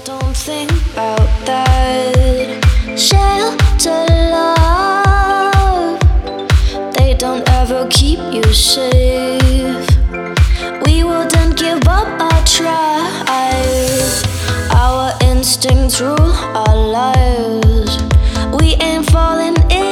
Don't think about that. Shelter love, they don't ever keep you safe. We wouldn't give up our. Our instincts rule our lives. We ain't falling in,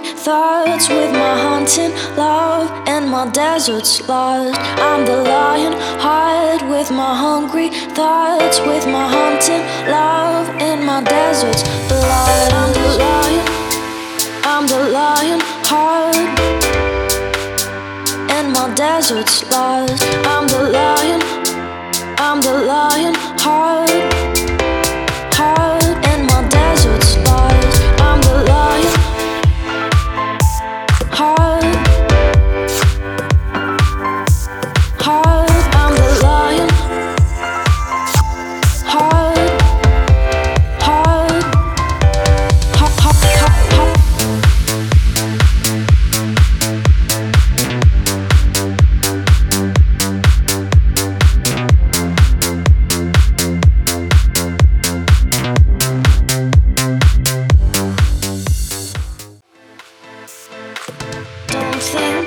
thoughts, with my haunting love and my deserts lost. I'm the lion heart with my hungry thoughts, with my hunting love and my deserts blood. I'm the lion, I'm the lion heart and my deserts lost. I'm the lion, I'm the lion heart. dancing.